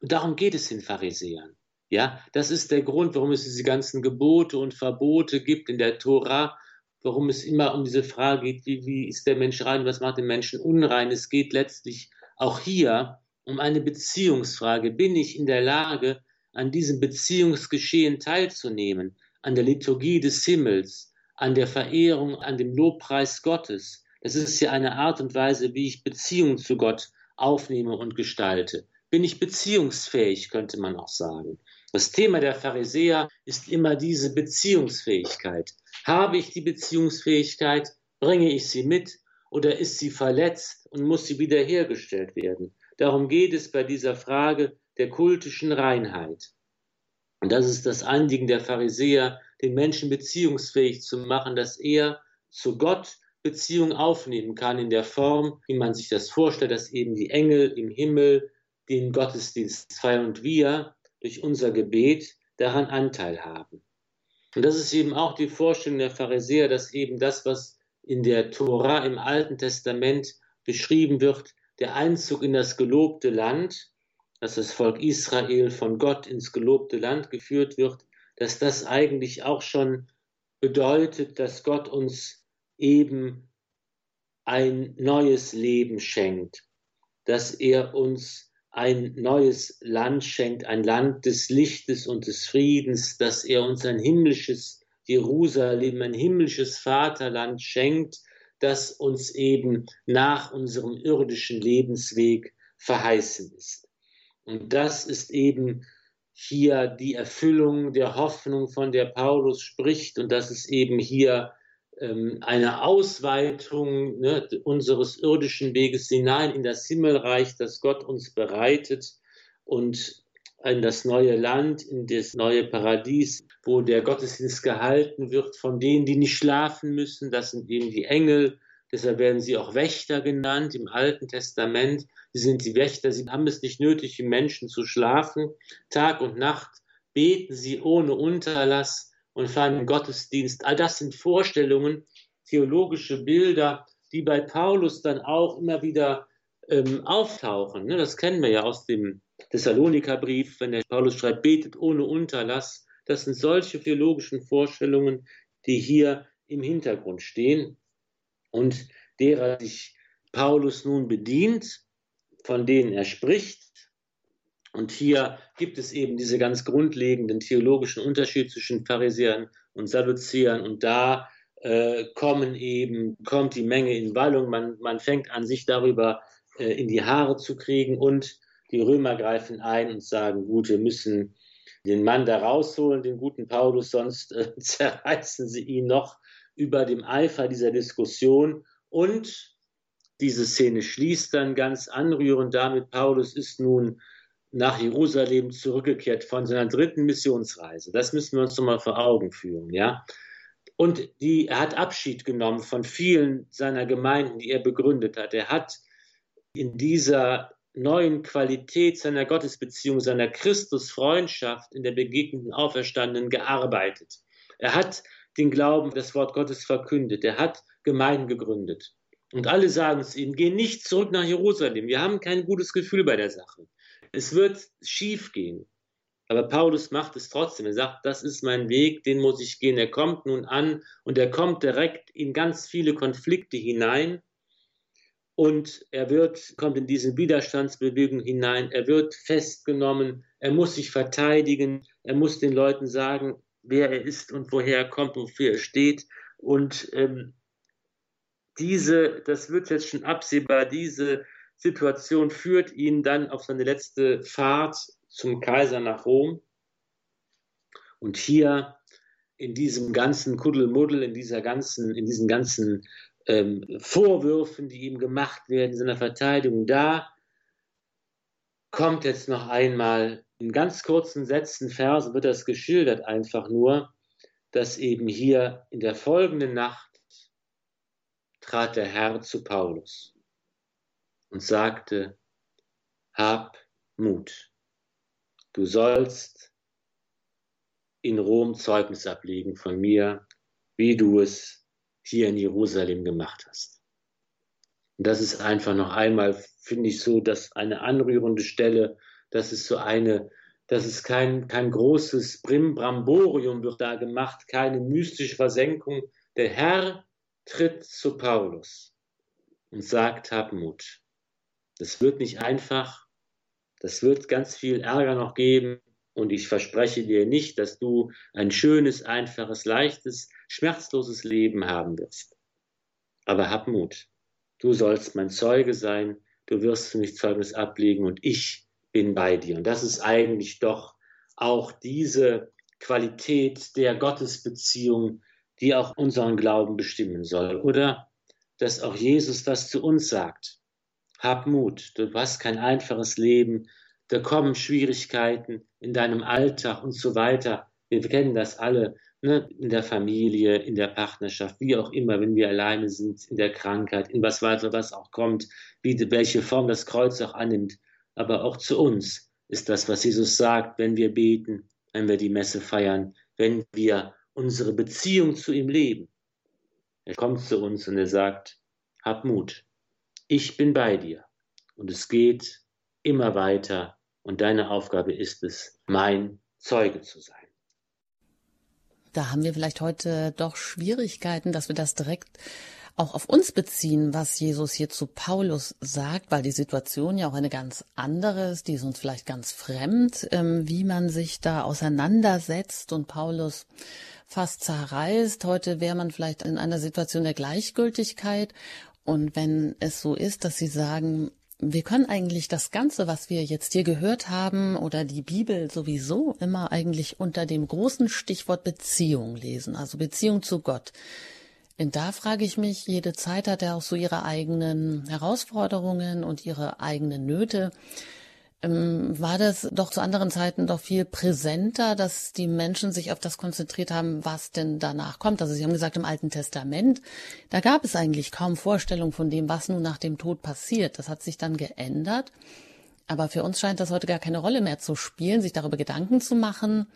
Und darum geht es den Pharisäern. Ja, das ist der Grund, warum es diese ganzen Gebote und Verbote gibt in der Tora, warum es immer um diese Frage geht, wie, wie ist der Mensch rein, was macht den Menschen unrein. Es geht letztlich auch hier um eine Beziehungsfrage. Bin ich in der Lage, an diesem Beziehungsgeschehen teilzunehmen, an der Liturgie des Himmels, an der Verehrung, an dem Lobpreis Gottes? Das ist ja eine Art und Weise, wie ich Beziehung zu Gott aufnehme und gestalte. Bin ich beziehungsfähig, könnte man auch sagen. Das Thema der Pharisäer ist immer diese Beziehungsfähigkeit. Habe ich die Beziehungsfähigkeit, bringe ich sie mit oder ist sie verletzt und muss sie wiederhergestellt werden? Darum geht es bei dieser Frage der kultischen Reinheit. Und das ist das Anliegen der Pharisäer, den Menschen beziehungsfähig zu machen, dass er zu Gott Beziehung aufnehmen kann in der Form, wie man sich das vorstellt, dass eben die Engel im Himmel den Gottesdienst feiern und wir durch unser Gebet daran Anteil haben. Und das ist eben auch die Vorstellung der Pharisäer, dass eben das, was in der Tora im Alten Testament beschrieben wird, der Einzug in das gelobte Land, dass das Volk Israel von Gott ins gelobte Land geführt wird, dass das eigentlich auch schon bedeutet, dass Gott uns eben ein neues Leben schenkt, dass er uns ein neues Land schenkt, ein Land des Lichtes und des Friedens, dass er uns ein himmlisches Jerusalem, ein himmlisches Vaterland schenkt, das uns eben nach unserem irdischen Lebensweg verheißen ist. Und das ist eben hier die Erfüllung der Hoffnung, von der Paulus spricht. Und das ist eben hier eine Ausweitung ne, unseres irdischen Weges hinein in das Himmelreich, das Gott uns bereitet und in das neue Land, in das neue Paradies, wo der Gottesdienst gehalten wird von denen, die nicht schlafen müssen. Das sind eben die Engel. Deshalb werden sie auch Wächter genannt im Alten Testament. Sie sind die Wächter. Sie haben es nicht nötig, im Menschen zu schlafen. Tag und Nacht beten sie ohne Unterlass und den Gottesdienst. All das sind Vorstellungen, theologische Bilder, die bei Paulus dann auch immer wieder ähm, auftauchen. Ne? Das kennen wir ja aus dem Thessalonikerbrief, wenn der Paulus schreibt, betet ohne Unterlass. Das sind solche theologischen Vorstellungen, die hier im Hintergrund stehen und derer sich Paulus nun bedient, von denen er spricht. Und hier gibt es eben diese ganz grundlegenden theologischen Unterschiede zwischen Pharisäern und Sadduzäern. Und da äh, kommen eben, kommt die Menge in Wallung. Man, man fängt an, sich darüber äh, in die Haare zu kriegen. Und die Römer greifen ein und sagen, gut, wir müssen den Mann da rausholen, den guten Paulus, sonst äh, [laughs] zerreißen sie ihn noch über dem Eifer dieser Diskussion. Und diese Szene schließt dann ganz anrührend damit, Paulus ist nun nach Jerusalem zurückgekehrt von seiner dritten Missionsreise. Das müssen wir uns nochmal vor Augen führen, ja. Und die, er hat Abschied genommen von vielen seiner Gemeinden, die er begründet hat. Er hat in dieser neuen Qualität seiner Gottesbeziehung, seiner Christusfreundschaft in der begegnenden Auferstandenen gearbeitet. Er hat den Glauben, das Wort Gottes verkündet. Er hat Gemeinden gegründet. Und alle sagen es ihm, geh nicht zurück nach Jerusalem. Wir haben kein gutes Gefühl bei der Sache. Es wird schief gehen. Aber Paulus macht es trotzdem. Er sagt, das ist mein Weg, den muss ich gehen. Er kommt nun an und er kommt direkt in ganz viele Konflikte hinein und er wird, kommt in diese Widerstandsbewegung hinein. Er wird festgenommen. Er muss sich verteidigen. Er muss den Leuten sagen, wer er ist und woher er kommt und wofür er steht. Und ähm, diese, das wird jetzt schon absehbar, diese Situation führt ihn dann auf seine letzte Fahrt zum Kaiser nach Rom. Und hier in diesem ganzen Kuddelmuddel, in dieser ganzen, in diesen ganzen ähm, Vorwürfen, die ihm gemacht werden, in seiner Verteidigung, da kommt jetzt noch einmal in ganz kurzen Sätzen, Versen wird das geschildert einfach nur, dass eben hier in der folgenden Nacht trat der Herr zu Paulus und sagte, hab Mut, du sollst in Rom Zeugnis ablegen von mir, wie du es hier in Jerusalem gemacht hast. Und das ist einfach noch einmal, finde ich so, dass eine anrührende Stelle, das ist so eine, das ist kein, kein großes Brimbramborium wird da gemacht, keine mystische Versenkung. Der Herr tritt zu Paulus und sagt, hab Mut. Das wird nicht einfach. Das wird ganz viel Ärger noch geben. Und ich verspreche dir nicht, dass du ein schönes, einfaches, leichtes, schmerzloses Leben haben wirst. Aber hab Mut. Du sollst mein Zeuge sein. Du wirst für mich Zeugnis ablegen und ich bin bei dir. Und das ist eigentlich doch auch diese Qualität der Gottesbeziehung, die auch unseren Glauben bestimmen soll. Oder dass auch Jesus das zu uns sagt hab Mut, du hast kein einfaches Leben, da kommen Schwierigkeiten in deinem Alltag und so weiter. Wir kennen das alle, ne? in der Familie, in der Partnerschaft, wie auch immer, wenn wir alleine sind, in der Krankheit, in was weiter, was auch kommt, wie, welche Form das Kreuz auch annimmt. Aber auch zu uns ist das, was Jesus sagt, wenn wir beten, wenn wir die Messe feiern, wenn wir unsere Beziehung zu ihm leben. Er kommt zu uns und er sagt, hab Mut ich bin bei dir. Und es geht immer weiter und deine Aufgabe ist es, mein Zeuge zu sein. Da haben wir vielleicht heute doch Schwierigkeiten, dass wir das direkt auch auf uns beziehen, was Jesus hier zu Paulus sagt, weil die Situation ja auch eine ganz andere ist, die ist uns vielleicht ganz fremd, ähm, wie man sich da auseinandersetzt und Paulus fast zerreißt. Heute wäre man vielleicht in einer Situation der Gleichgültigkeit. Und wenn es so ist, dass Sie sagen, wir können eigentlich das Ganze, was wir jetzt hier gehört haben oder die Bibel sowieso immer eigentlich unter dem großen Stichwort Beziehung lesen, also Beziehung zu Gott. Und da frage ich mich, jede Zeit hat er auch so ihre eigenen Herausforderungen und ihre eigenen Nöte. Ähm, war das doch zu anderen Zeiten doch viel präsenter, dass die Menschen sich auf das konzentriert haben, was denn danach kommt. Also Sie haben gesagt, im Alten Testament, da gab es eigentlich kaum Vorstellung von dem, was nun nach dem Tod passiert. Das hat sich dann geändert. Aber für uns scheint das heute gar keine Rolle mehr zu spielen, sich darüber Gedanken zu machen,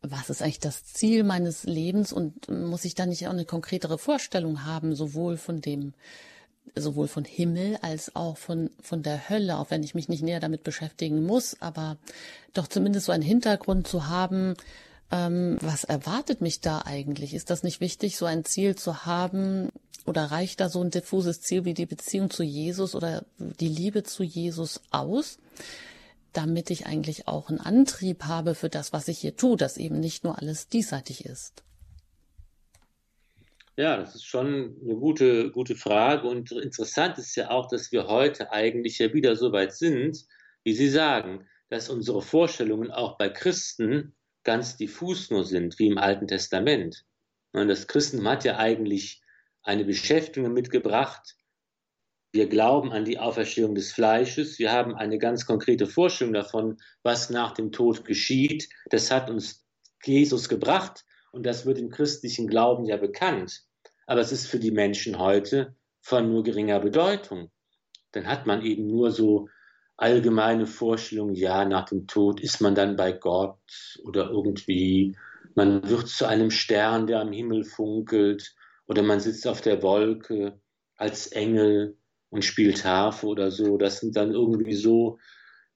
was ist eigentlich das Ziel meines Lebens und muss ich da nicht auch eine konkretere Vorstellung haben, sowohl von dem, sowohl von Himmel als auch von, von der Hölle, auch wenn ich mich nicht näher damit beschäftigen muss, aber doch zumindest so einen Hintergrund zu haben, ähm, was erwartet mich da eigentlich? Ist das nicht wichtig, so ein Ziel zu haben? Oder reicht da so ein diffuses Ziel wie die Beziehung zu Jesus oder die Liebe zu Jesus aus? damit ich eigentlich auch einen Antrieb habe für das, was ich hier tue, dass eben nicht nur alles diesseitig ist? Ja, das ist schon eine gute, gute Frage. Und interessant ist ja auch, dass wir heute eigentlich ja wieder so weit sind, wie Sie sagen, dass unsere Vorstellungen auch bei Christen ganz diffus nur sind, wie im Alten Testament. Und das Christentum hat ja eigentlich eine Beschäftigung mitgebracht, wir glauben an die Auferstehung des Fleisches. Wir haben eine ganz konkrete Vorstellung davon, was nach dem Tod geschieht. Das hat uns Jesus gebracht und das wird im christlichen Glauben ja bekannt. Aber es ist für die Menschen heute von nur geringer Bedeutung. Dann hat man eben nur so allgemeine Vorstellungen, ja, nach dem Tod ist man dann bei Gott oder irgendwie, man wird zu einem Stern, der am Himmel funkelt oder man sitzt auf der Wolke als Engel und spielt Harfe oder so. Das sind dann irgendwie so,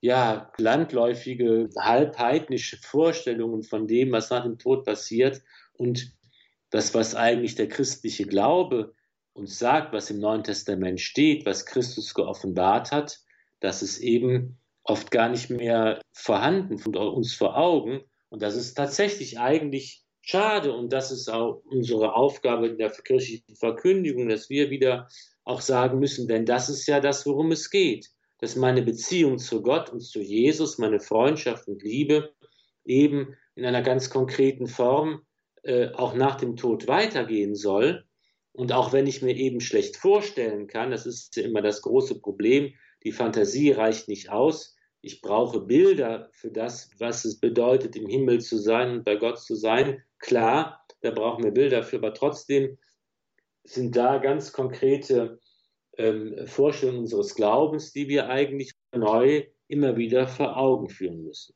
ja, landläufige, halbheidnische Vorstellungen von dem, was nach dem Tod passiert. Und das, was eigentlich der christliche Glaube uns sagt, was im Neuen Testament steht, was Christus geoffenbart hat, das ist eben oft gar nicht mehr vorhanden von uns vor Augen. Und das ist tatsächlich eigentlich schade. Und das ist auch unsere Aufgabe in der kirchlichen Verkündigung, dass wir wieder auch sagen müssen, denn das ist ja das, worum es geht, dass meine Beziehung zu Gott und zu Jesus, meine Freundschaft und Liebe eben in einer ganz konkreten Form äh, auch nach dem Tod weitergehen soll. Und auch wenn ich mir eben schlecht vorstellen kann, das ist ja immer das große Problem, die Fantasie reicht nicht aus. Ich brauche Bilder für das, was es bedeutet, im Himmel zu sein und bei Gott zu sein. Klar, da brauchen wir Bilder für, aber trotzdem sind da ganz konkrete ähm, Vorstellungen unseres Glaubens, die wir eigentlich neu immer wieder vor Augen führen müssen.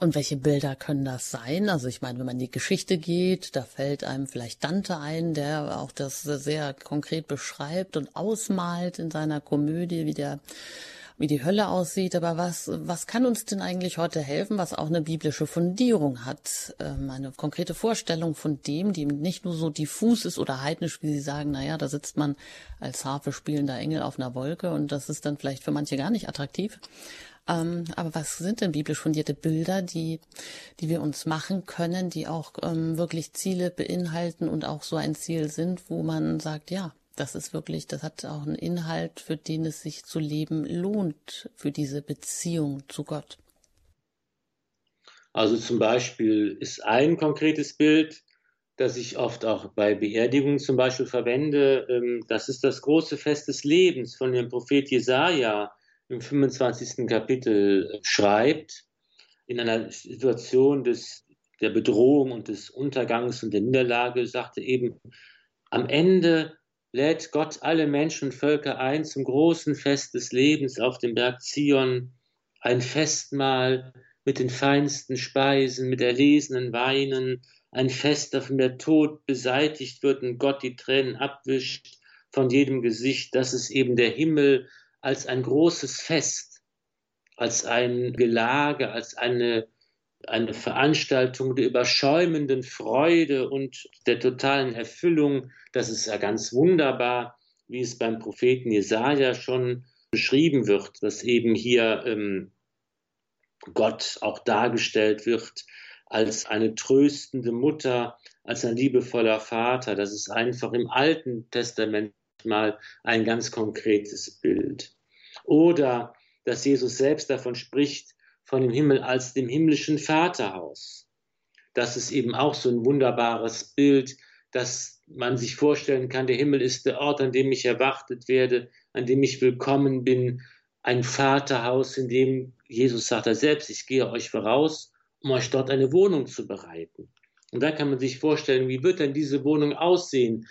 Und welche Bilder können das sein? Also ich meine, wenn man in die Geschichte geht, da fällt einem vielleicht Dante ein, der auch das sehr konkret beschreibt und ausmalt in seiner Komödie, wie der wie die Hölle aussieht, aber was, was kann uns denn eigentlich heute helfen, was auch eine biblische Fundierung hat? Ähm, eine konkrete Vorstellung von dem, die nicht nur so diffus ist oder heidnisch, wie Sie sagen, naja, da sitzt man als Harfe spielender Engel auf einer Wolke und das ist dann vielleicht für manche gar nicht attraktiv. Ähm, aber was sind denn biblisch fundierte Bilder, die, die wir uns machen können, die auch ähm, wirklich Ziele beinhalten und auch so ein Ziel sind, wo man sagt, ja, das ist wirklich, das hat auch einen Inhalt, für den es sich zu leben lohnt, für diese Beziehung zu Gott. Also zum Beispiel ist ein konkretes Bild, das ich oft auch bei Beerdigungen zum Beispiel verwende, ähm, das ist das große Fest des Lebens von dem Prophet Jesaja im 25. Kapitel äh, schreibt, in einer Situation des, der Bedrohung und des Untergangs und der Niederlage, sagte eben, am Ende lädt Gott alle Menschen und Völker ein zum großen Fest des Lebens auf dem Berg Zion, ein Festmahl mit den feinsten Speisen, mit erlesenen Weinen, ein Fest, auf dem der Tod beseitigt wird und Gott die Tränen abwischt von jedem Gesicht. Das ist eben der Himmel als ein großes Fest, als ein Gelage, als eine, eine Veranstaltung der überschäumenden Freude und der totalen Erfüllung. Das ist ja ganz wunderbar, wie es beim Propheten Jesaja schon beschrieben wird, dass eben hier ähm, Gott auch dargestellt wird als eine tröstende Mutter, als ein liebevoller Vater. Das ist einfach im Alten Testament mal ein ganz konkretes Bild. Oder dass Jesus selbst davon spricht, von dem Himmel als dem himmlischen Vaterhaus. Das ist eben auch so ein wunderbares Bild, dass man sich vorstellen kann, der Himmel ist der Ort, an dem ich erwartet werde, an dem ich willkommen bin, ein Vaterhaus, in dem Jesus sagt er selbst, ich gehe euch voraus, um euch dort eine Wohnung zu bereiten. Und da kann man sich vorstellen, wie wird denn diese Wohnung aussehen,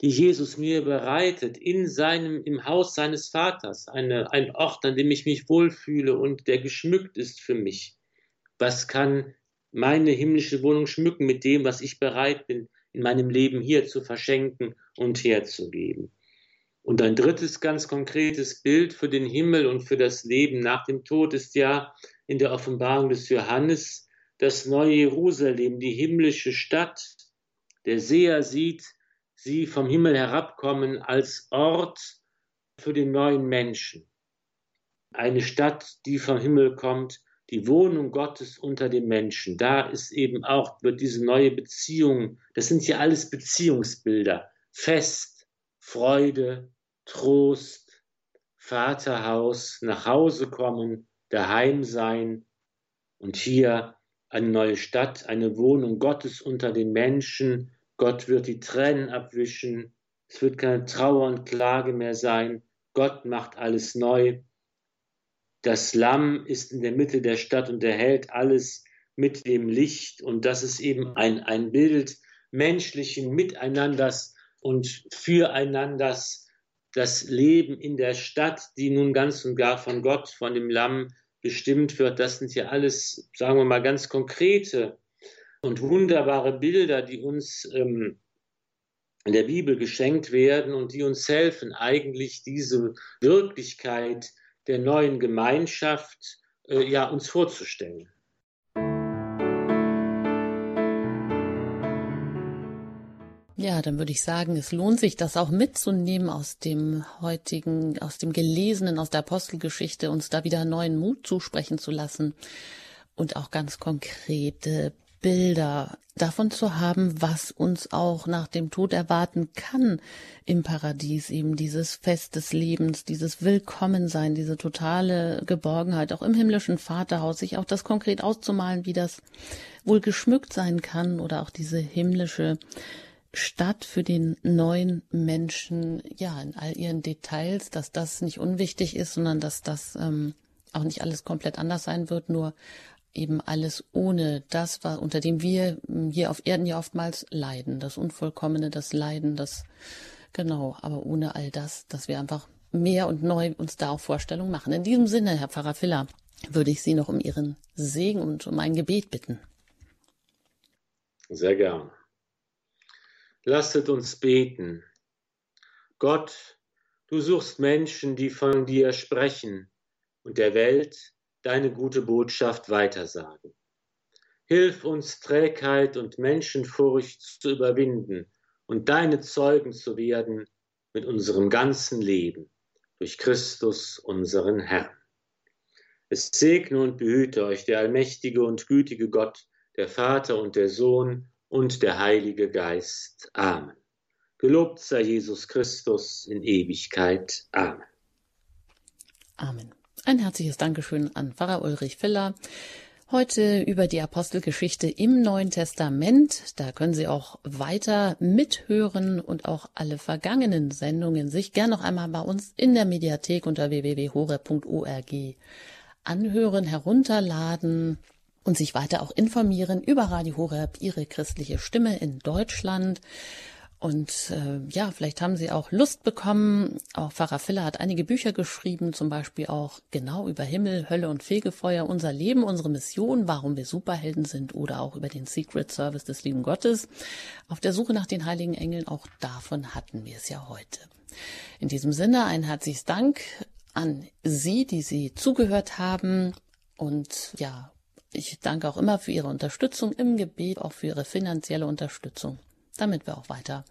die Jesus mir bereitet, in seinem, im Haus seines Vaters, eine, ein Ort, an dem ich mich wohlfühle und der geschmückt ist für mich. Was kann meine himmlische Wohnung schmücken mit dem, was ich bereit bin, in meinem Leben hier zu verschenken und herzugeben? Und ein drittes ganz konkretes Bild für den Himmel und für das Leben nach dem Tod ist ja in der Offenbarung des Johannes das neue Jerusalem, die himmlische Stadt. Der Seher sieht sie vom Himmel herabkommen als Ort für den neuen Menschen. Eine Stadt, die vom Himmel kommt, die Wohnung Gottes unter den Menschen. Da ist eben auch, wird diese neue Beziehung, das sind ja alles Beziehungsbilder. Fest, Freude, Trost, Vaterhaus, nach Hause kommen, daheim sein und hier eine neue Stadt, eine Wohnung Gottes unter den Menschen. Gott wird die Tränen abwischen. Es wird keine Trauer und Klage mehr sein. Gott macht alles neu. Das Lamm ist in der Mitte der Stadt und erhält alles mit dem Licht. Und das ist eben ein, ein Bild menschlichen Miteinanders und Füreinanders. Das Leben in der Stadt, die nun ganz und gar von Gott, von dem Lamm bestimmt wird. Das sind ja alles, sagen wir mal, ganz konkrete und wunderbare Bilder, die uns ähm, in der Bibel geschenkt werden und die uns helfen, eigentlich diese Wirklichkeit der neuen Gemeinschaft äh, ja, uns vorzustellen. Ja, dann würde ich sagen, es lohnt sich, das auch mitzunehmen aus dem heutigen, aus dem Gelesenen, aus der Apostelgeschichte, uns da wieder neuen Mut zusprechen zu lassen und auch ganz konkrete Bilder davon zu haben, was uns auch nach dem Tod erwarten kann im Paradies, eben dieses Fest des Lebens, dieses Willkommensein, diese totale Geborgenheit, auch im himmlischen Vaterhaus, sich auch das konkret auszumalen, wie das wohl geschmückt sein kann oder auch diese himmlische Stadt für den neuen Menschen, ja, in all ihren Details, dass das nicht unwichtig ist, sondern dass das ähm, auch nicht alles komplett anders sein wird, nur eben alles ohne das, was, unter dem wir hm, hier auf Erden ja oftmals leiden, das Unvollkommene, das Leiden, das, genau, aber ohne all das, dass wir einfach mehr und neu uns da auch Vorstellungen machen. In diesem Sinne, Herr Pfarrer Filler, würde ich Sie noch um Ihren Segen und um ein Gebet bitten. Sehr gern. Lasset uns beten. Gott, du suchst Menschen, die von dir sprechen und der Welt deine gute Botschaft weitersagen. Hilf uns Trägheit und Menschenfurcht zu überwinden und deine Zeugen zu werden mit unserem ganzen Leben durch Christus, unseren Herrn. Es segne und behüte euch der allmächtige und gütige Gott, der Vater und der Sohn und der Heilige Geist. Amen. Gelobt sei Jesus Christus in Ewigkeit. Amen. Amen. Ein herzliches Dankeschön an Pfarrer Ulrich Filler. Heute über die Apostelgeschichte im Neuen Testament. Da können Sie auch weiter mithören und auch alle vergangenen Sendungen sich gern noch einmal bei uns in der Mediathek unter www.hore.org anhören, herunterladen und sich weiter auch informieren über Radio Horeb, ihre christliche Stimme in Deutschland. Und äh, ja, vielleicht haben Sie auch Lust bekommen. Auch Pfarrer Filler hat einige Bücher geschrieben, zum Beispiel auch genau über Himmel, Hölle und Fegefeuer, unser Leben, unsere Mission, warum wir Superhelden sind oder auch über den Secret Service des lieben Gottes. Auf der Suche nach den heiligen Engeln, auch davon hatten wir es ja heute. In diesem Sinne ein herzliches Dank an Sie, die Sie zugehört haben. Und ja, ich danke auch immer für Ihre Unterstützung im Gebet, auch für Ihre finanzielle Unterstützung, damit wir auch weiter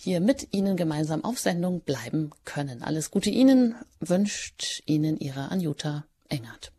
hier mit Ihnen gemeinsam auf Sendung bleiben können. Alles Gute Ihnen wünscht Ihnen Ihre Anjuta Engert.